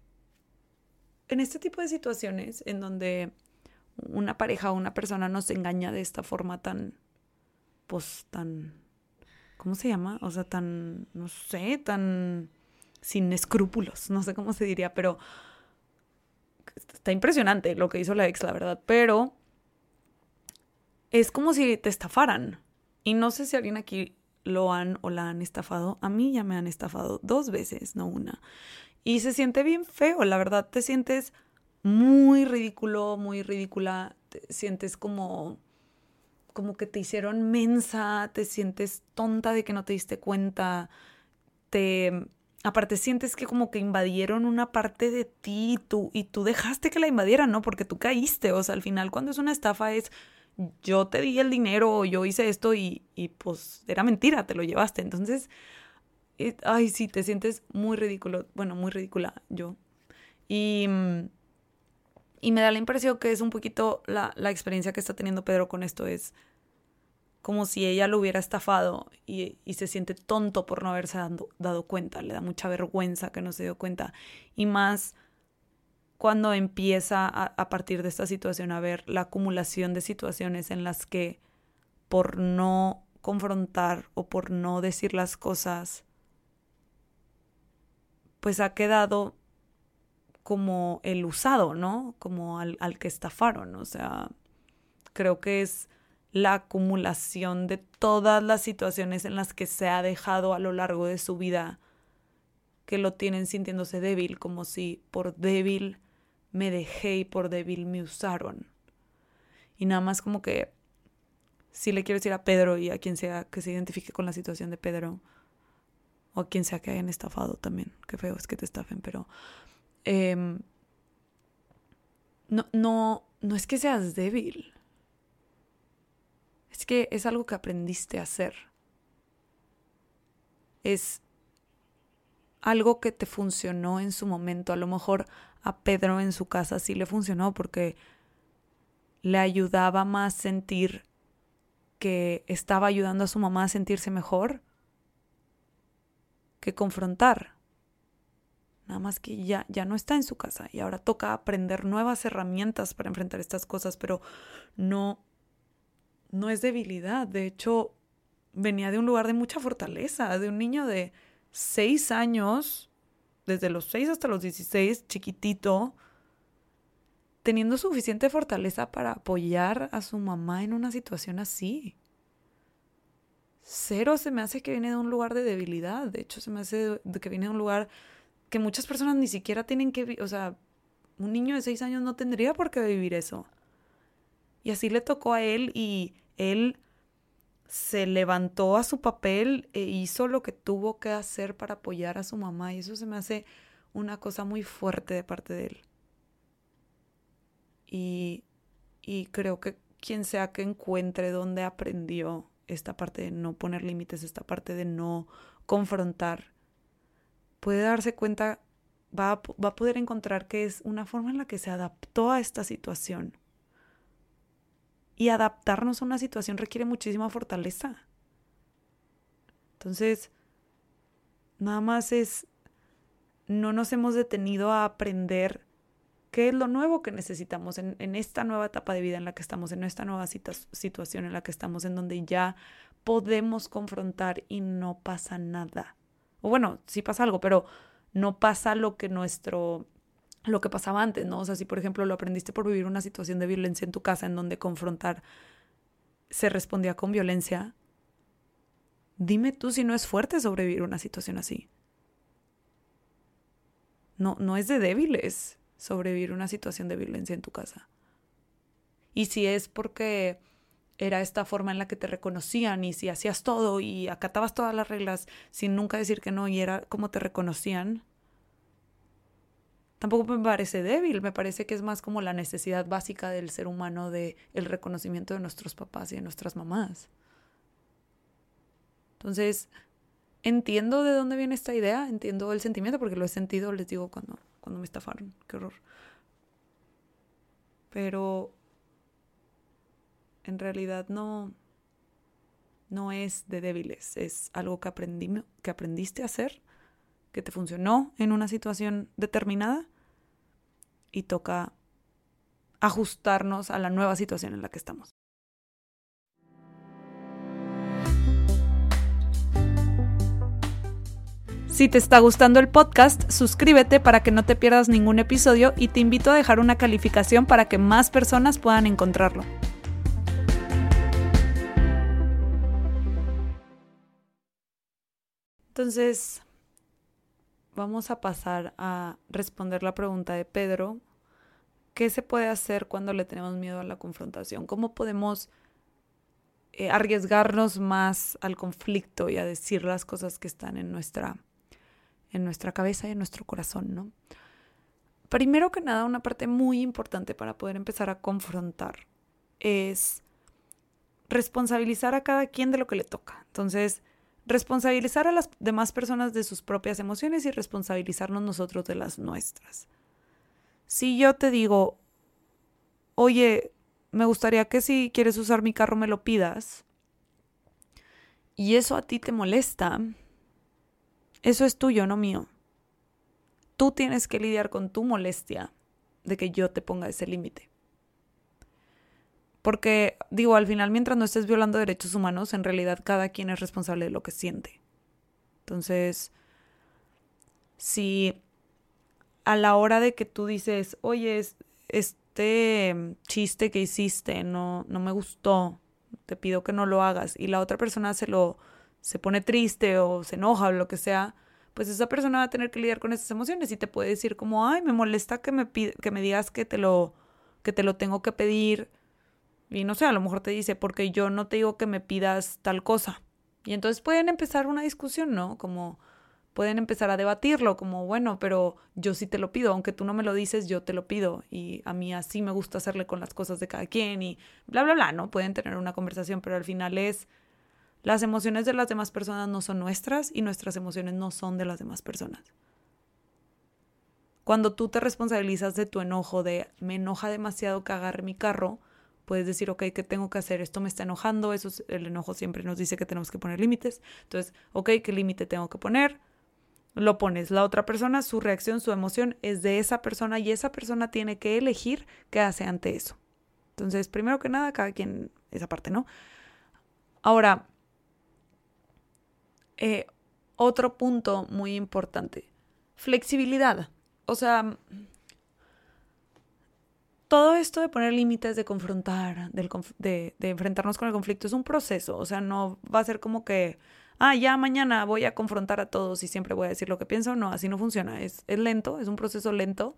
en este tipo de situaciones en donde una pareja o una persona nos engaña de esta forma tan, pues tan, ¿cómo se llama? O sea, tan, no sé, tan sin escrúpulos, no sé cómo se diría, pero está impresionante lo que hizo la ex, la verdad, pero es como si te estafaran. Y no sé si alguien aquí lo han o la han estafado. A mí ya me han estafado dos veces, no una. Y se siente bien feo, la verdad, te sientes muy ridículo, muy ridícula, te sientes como como que te hicieron mensa, te sientes tonta de que no te diste cuenta, te aparte sientes que como que invadieron una parte de ti y tú, y tú dejaste que la invadieran, ¿no? Porque tú caíste, o sea, al final cuando es una estafa es yo te di el dinero, yo hice esto y, y pues era mentira, te lo llevaste. Entonces, eh, ay, sí, te sientes muy ridículo, bueno, muy ridícula yo. Y... Y me da la impresión que es un poquito la, experiencia que está teniendo Pedro con esto. Es como si ella lo hubiera estafado y, se siente tonto por no haberse dado, cuenta. Le da mucha vergüenza que no se dio cuenta. Y más cuando empieza a partir de esta situación a ver la acumulación de situaciones en las que por no confrontar o por no decir las cosas, pues ha quedado como el usado, ¿no? Como al, que estafaron. O sea, creo que es la acumulación de todas las situaciones en las que se ha dejado a lo largo de su vida que lo tienen sintiéndose débil, como si por débil me dejé y por débil me usaron. Y nada más como que si le quiero decir a Pedro y a quien sea que se identifique con la situación de Pedro, o a quien sea que hayan estafado también, qué feo es que te estafen, pero Em, no, no, no es que seas débil. Es que es algo que aprendiste a hacer. Es algo que te funcionó en su momento. A lo mejor a Pedro en su casa sí le funcionó porque le ayudaba más sentir que estaba ayudando a su mamá a sentirse mejor que confrontar. Nada más que ya, ya no está en su casa y ahora toca aprender nuevas herramientas para enfrentar estas cosas, pero no, no es debilidad. De hecho, venía de un lugar de mucha fortaleza, de un niño de seis años, desde los seis hasta los dieciséis, chiquitito, teniendo suficiente fortaleza para apoyar a su mamá en una situación así. Cero se me hace que viene de un lugar de debilidad, de hecho se me hace que viene de un lugar que muchas personas ni siquiera tienen que, o sea, un niño de seis años no tendría por qué vivir eso. Y así le tocó a él y él se levantó a su papel e hizo lo que tuvo que hacer para apoyar a su mamá y eso se me hace una cosa muy fuerte de parte de él. Y, y creo que quien sea que encuentre donde aprendió esta parte de no poner límites, esta parte de no confrontar, puede darse cuenta, va a, va a poder encontrar que es una forma en la que se adaptó a esta situación. Y adaptarnos a una situación requiere muchísima fortaleza. Entonces, nada más es, no nos hemos detenido a aprender qué es lo nuevo que necesitamos en, en, esta nueva etapa de vida en la que estamos, en esta nueva situación en la que estamos, en donde ya podemos confrontar y no pasa nada. O bueno, sí pasa algo, pero no pasa lo que nuestro lo que pasaba antes, ¿no? O sea, si por ejemplo lo aprendiste por vivir una situación de violencia en tu casa en donde confrontar se respondía con violencia, dime tú si no es fuerte sobrevivir una situación así. No, no es de débiles sobrevivir una situación de violencia en tu casa. Y si es porque era esta forma en la que te reconocían y si hacías todo y acatabas todas las reglas sin nunca decir que no y era como te reconocían, tampoco me parece débil, me parece que es más como la necesidad básica del ser humano de el reconocimiento de nuestros papás y de nuestras mamás. Entonces, entiendo de dónde viene esta idea, entiendo el sentimiento, porque lo he sentido, les digo, cuando, cuando me estafaron, qué horror. Pero en realidad no, no es de débiles, es algo que, aprendí, que aprendiste a hacer, que te funcionó en una situación determinada y toca ajustarnos a la nueva situación en la que estamos. Si te está gustando el podcast, suscríbete para que no te pierdas ningún episodio y te invito a dejar una calificación para que más personas puedan encontrarlo. Entonces, vamos a pasar a responder la pregunta de Pedro. ¿Qué se puede hacer cuando le tenemos miedo a la confrontación? ¿Cómo podemos eh, arriesgarnos más al conflicto y a decir las cosas que están en nuestra en nuestra cabeza y en nuestro corazón, ¿no? Primero que nada, una parte muy importante para poder empezar a confrontar es responsabilizar a cada quien de lo que le toca. Entonces, responsabilizar a las demás personas de sus propias emociones y responsabilizarnos nosotros de las nuestras. Si yo te digo, oye, me gustaría que si quieres usar mi carro me lo pidas, y eso a ti te molesta, eso es tuyo, no mío. Tú tienes que lidiar con tu molestia de que yo te ponga ese límite. Porque, digo, al final, mientras no estés violando derechos humanos, en realidad cada quien es responsable de lo que siente. Entonces, si a la hora de que tú dices, oye, este chiste que hiciste no, no me gustó, te pido que no lo hagas, y la otra persona se lo se pone triste o se enoja o lo que sea, pues esa persona va a tener que lidiar con esas emociones y te puede decir como, ay, me molesta que me, que me digas que te, lo, que te lo tengo que pedir. Y no sé, a lo mejor te dice, porque yo no te digo que me pidas tal cosa. Y entonces pueden empezar una discusión, ¿no? Como pueden empezar a debatirlo, como, bueno, pero yo sí te lo pido, aunque tú no me lo dices, yo te lo pido. Y a mí así me gusta hacerle con las cosas de cada quien y bla, bla, bla, ¿no? Pueden tener una conversación, pero al final es las emociones de las demás personas no son nuestras y nuestras emociones no son de las demás personas. Cuando tú te responsabilizas de tu enojo, de me enoja demasiado agarre mi carro, puedes decir, ok, ¿qué tengo que hacer? Esto me está enojando, eso el enojo siempre nos dice que tenemos que poner límites. Entonces, ok, ¿qué límite tengo que poner? Lo pones. La otra persona, su reacción, su emoción es de esa persona y esa persona tiene que elegir qué hace ante eso. Entonces, primero que nada, cada quien esa parte, ¿no? Ahora, eh, otro punto muy importante, flexibilidad. O sea, todo esto de poner límites, de confrontar, de, de, enfrentarnos con el conflicto es un proceso. O sea, no va a ser como que, ah, ya mañana voy a confrontar a todos y siempre voy a decir lo que pienso. No, así no funciona. Es, es lento, es un proceso lento.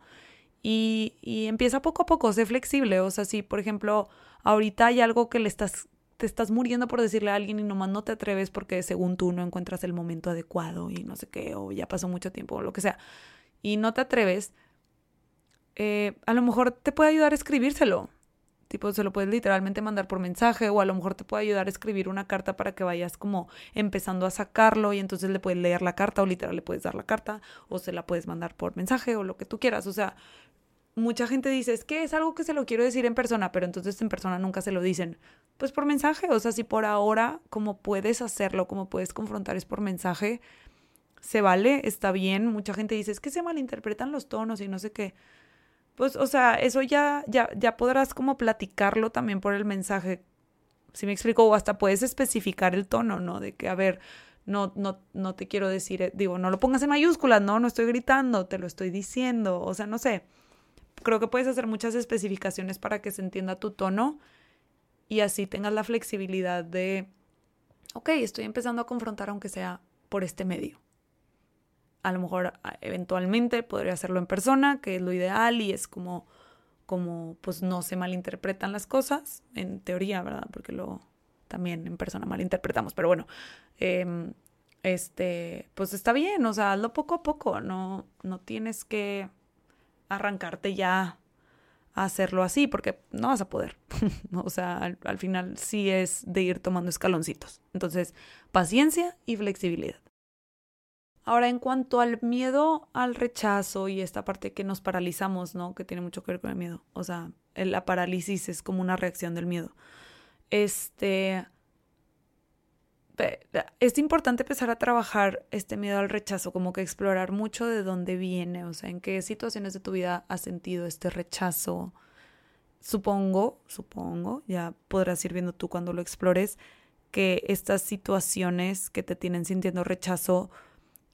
Y, y empieza poco a poco, sé flexible. O sea, si por ejemplo ahorita hay algo que le estás te estás muriendo por decirle a alguien y nomás no te atreves porque según tú no encuentras el momento adecuado y no sé qué, o ya pasó mucho tiempo o lo que sea, y no te atreves, eh, a lo mejor te puede ayudar a escribírselo. Tipo, se lo puedes literalmente mandar por mensaje o a lo mejor te puede ayudar a escribir una carta para que vayas como empezando a sacarlo y entonces le puedes leer la carta o literal le puedes dar la carta o se la puedes mandar por mensaje o lo que tú quieras. O sea, mucha gente dice, es que es algo que se lo quiero decir en persona, pero entonces en persona nunca se lo dicen. Pues por mensaje, o sea, si por ahora, como puedes hacerlo, como puedes confrontar es por mensaje, se vale, está bien. Mucha gente dice, es que se malinterpretan los tonos y no sé qué. Pues, o sea, eso ya, ya, ya podrás como platicarlo también por el mensaje. Si me explico, o hasta puedes especificar el tono, ¿no? De que, a ver, no, no, no te quiero decir, eh, digo, no lo pongas en mayúsculas, no, no estoy gritando, te lo estoy diciendo, o sea, no sé creo que puedes hacer muchas especificaciones para que se entienda tu tono y así tengas la flexibilidad de, ok, estoy empezando a confrontar aunque sea por este medio. A lo mejor eventualmente podría hacerlo en persona, que es lo ideal y es como, como pues no se malinterpretan las cosas, en teoría, ¿verdad? Porque lo también en persona malinterpretamos, pero bueno, em, este, pues está bien, o sea, hazlo poco a poco, no, no tienes que arrancarte ya hacerlo así, porque no vas a poder. o sea, al, al final sí es de ir tomando escaloncitos. Entonces, paciencia y flexibilidad. Ahora, en cuanto al miedo al rechazo y esta parte que nos paralizamos, ¿no? Que tiene mucho que ver con el miedo. O sea, la parálisis es como una reacción del miedo. Este. Es importante empezar a trabajar este miedo al rechazo, como que explorar mucho de dónde viene, o sea, en qué situaciones de tu vida has sentido este rechazo. Supongo, supongo, ya podrás ir viendo tú cuando lo explores, que estas situaciones que te tienen sintiendo rechazo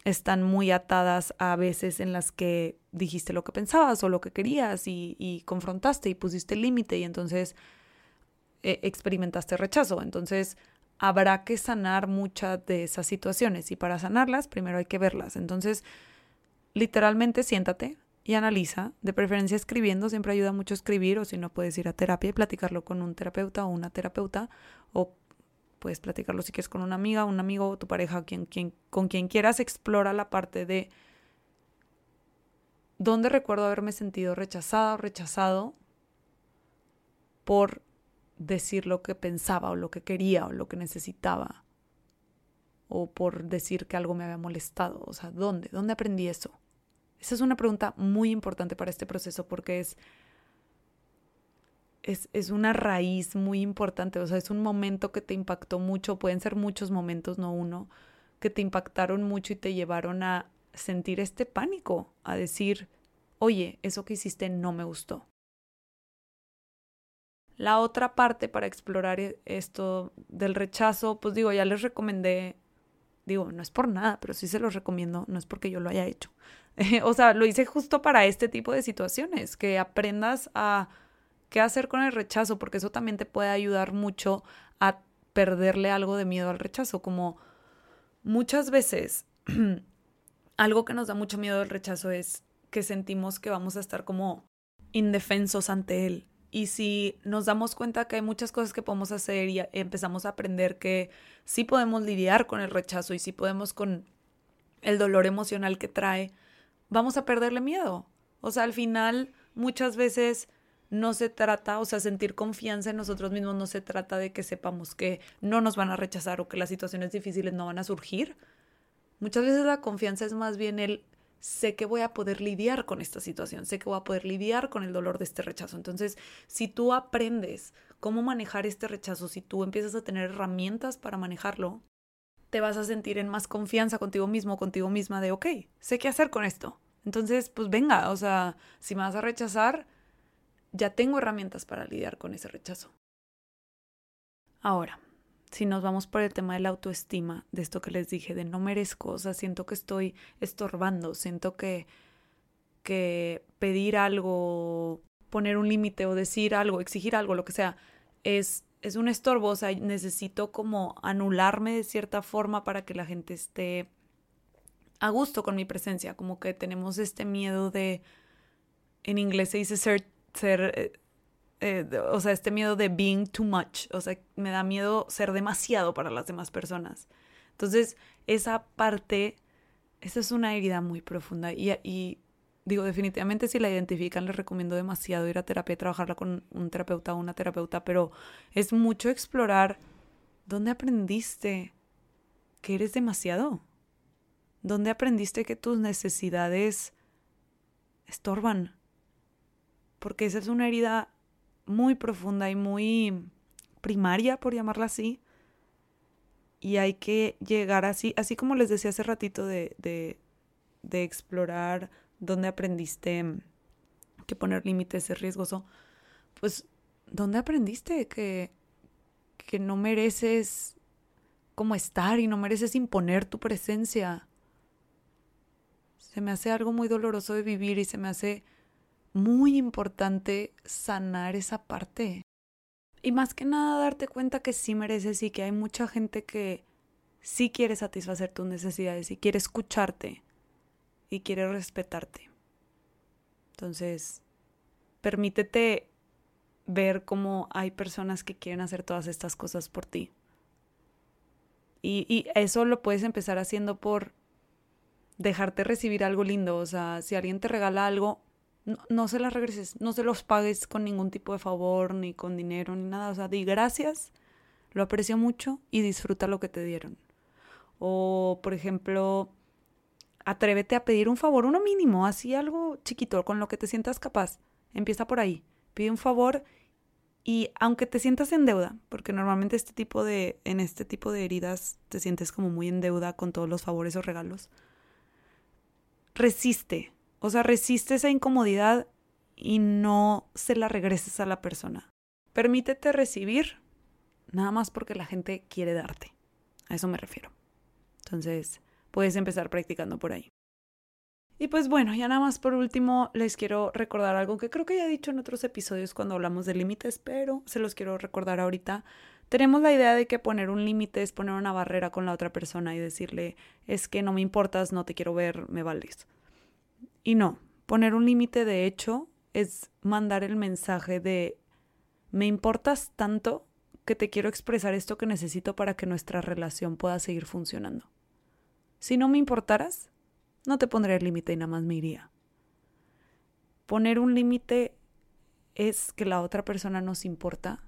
están muy atadas a veces en las que dijiste lo que pensabas o lo que querías y, confrontaste y pusiste límite y entonces eh, experimentaste rechazo. Entonces habrá que sanar muchas de esas situaciones y para sanarlas primero hay que verlas. Entonces, literalmente siéntate y analiza, de preferencia escribiendo, siempre ayuda mucho escribir o si no puedes ir a terapia y platicarlo con un terapeuta o una terapeuta o puedes platicarlo si quieres con una amiga, un amigo, tu pareja, quien, quien, con quien quieras, explora la parte de dónde recuerdo haberme sentido rechazada o rechazado por decir lo que pensaba o lo que quería o lo que necesitaba o por decir que algo me había molestado. O sea, ¿dónde? ¿Dónde aprendí eso? Esa es una pregunta muy importante para este proceso porque es es, una raíz muy importante, o sea, es un momento que te impactó mucho, pueden ser muchos momentos, no uno, que te impactaron mucho y te llevaron a sentir este pánico, a decir, oye, eso que hiciste no me gustó. La otra parte para explorar e, esto del rechazo, pues digo, ya les recomendé, digo, no es por nada, pero sí se los recomiendo, no es porque yo lo haya hecho. o sea, lo hice justo para este tipo de situaciones, que aprendas a qué hacer con el rechazo, porque eso también te puede ayudar mucho a perderle algo de miedo al rechazo, como muchas veces algo que nos da mucho miedo al rechazo es que sentimos que vamos a estar como indefensos ante él. Y si nos damos cuenta que hay muchas cosas que podemos hacer y empezamos a aprender que sí podemos lidiar con el rechazo y sí podemos con el dolor emocional que trae, vamos a perderle miedo. O sea, al final muchas veces no se trata, o sea, sentir confianza en nosotros mismos no se trata de que sepamos que no nos van a rechazar o que las situaciones difíciles no van a surgir. Muchas veces la confianza es más bien el sé que voy a poder lidiar con esta situación, sé que voy a poder lidiar con el dolor de este rechazo. Entonces, si tú aprendes cómo manejar este rechazo, si tú empiezas a tener herramientas para manejarlo, te vas a sentir en más confianza contigo mismo, contigo misma de, ok, sé qué hacer con esto. Entonces, pues venga, o sea, si me vas a rechazar, ya tengo herramientas para lidiar con ese rechazo. Ahora, si nos vamos por el tema de la autoestima, de esto que les dije, de no merezco, o sea, siento que estoy estorbando, siento que, que pedir algo, poner un límite o decir algo, exigir algo, lo que sea, es, es un estorbo, o sea, necesito como anularme de cierta forma para que la gente esté a gusto con mi presencia, como que tenemos este miedo de, en inglés se dice ser eh, eh, o sea, este miedo de being too much, o sea, me da miedo ser demasiado para las demás personas. Entonces, esa parte, esa es una herida muy profunda y, y digo, definitivamente si la identifican, les recomiendo demasiado ir a terapia y trabajarla con un terapeuta o una terapeuta, pero es mucho explorar dónde aprendiste que eres demasiado, dónde aprendiste que tus necesidades estorban, porque esa es una herida muy profunda y muy primaria, por llamarla así. Y hay que llegar así, así como les decía hace ratito de, de, de explorar dónde aprendiste que poner límites es riesgoso, pues ¿dónde aprendiste que, que no mereces como estar y no mereces imponer tu presencia? Se me hace algo muy doloroso de vivir y se me hace muy importante sanar esa parte. Y más que nada darte cuenta que sí mereces y que hay mucha gente que sí quiere satisfacer tus necesidades y quiere escucharte y quiere respetarte. Entonces, permítete ver cómo hay personas que quieren hacer todas estas cosas por ti. Y, y, eso lo puedes empezar haciendo por dejarte recibir algo lindo. O sea, si alguien te regala algo, no, se las regreses, no se los pagues con ningún tipo de favor, ni con dinero, ni nada. O sea, di gracias, lo aprecio mucho y disfruta lo que te dieron. O, por ejemplo, atrévete a pedir un favor, uno mínimo, así algo chiquito, con lo que te sientas capaz. Empieza por ahí. Pide un favor y aunque te sientas en deuda, porque normalmente este tipo de, en este tipo de heridas te sientes como muy en deuda con todos los favores o regalos, resiste. O sea, resiste esa incomodidad y no se la regreses a la persona. Permítete recibir nada más porque la gente quiere darte. A eso me refiero. Entonces, puedes empezar practicando por ahí. Y pues bueno, ya nada más por último les quiero recordar algo que creo que ya he dicho en otros episodios cuando hablamos de límites, pero se los quiero recordar ahorita. Tenemos la idea de que poner un límite es poner una barrera con la otra persona y decirle, es que no me importas, no te quiero ver, me vales. Y no, poner un límite de hecho es mandar el mensaje de, me importas tanto que te quiero expresar esto que necesito para que nuestra relación pueda seguir funcionando. Si no me importaras, no te pondré el límite y nada más me iría. Poner un límite es que la otra persona nos importa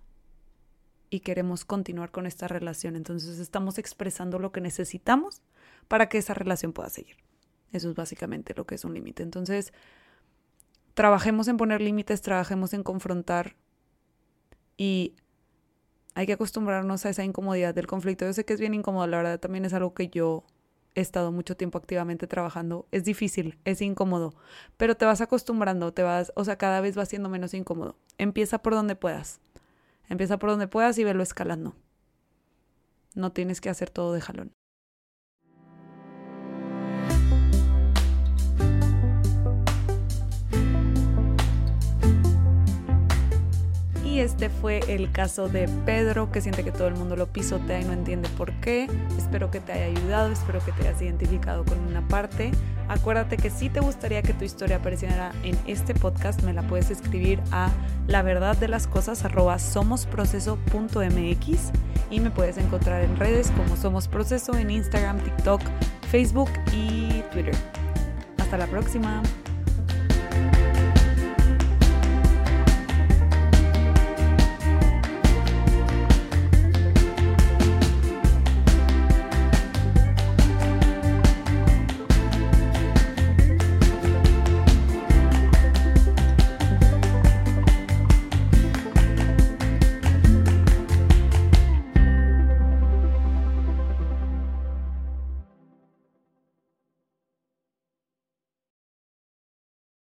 y queremos continuar con esta relación. Entonces estamos expresando lo que necesitamos para que esa relación pueda seguir. Eso es básicamente lo que es un límite. Entonces, trabajemos en poner límites, trabajemos en confrontar y hay que acostumbrarnos a esa incomodidad del conflicto. Yo sé que es bien incómodo, la verdad también es algo que yo he estado mucho tiempo activamente trabajando. Es difícil, es incómodo, pero te vas acostumbrando, te vas, o sea, cada vez va siendo menos incómodo. Empieza por donde puedas. Empieza por donde puedas y velo escalando. No tienes que hacer todo de jalón. Este fue el caso de Pedro, que siente que todo el mundo lo pisotea y no entiende por qué. Espero que te haya ayudado, espero que te hayas identificado con una parte. Acuérdate que si te gustaría que tu historia apareciera en este podcast, me la puedes escribir a la verdad de las cosas somosproceso.mx y me puedes encontrar en redes como Somos Proceso en Instagram, TikTok, Facebook y Twitter. Hasta la próxima.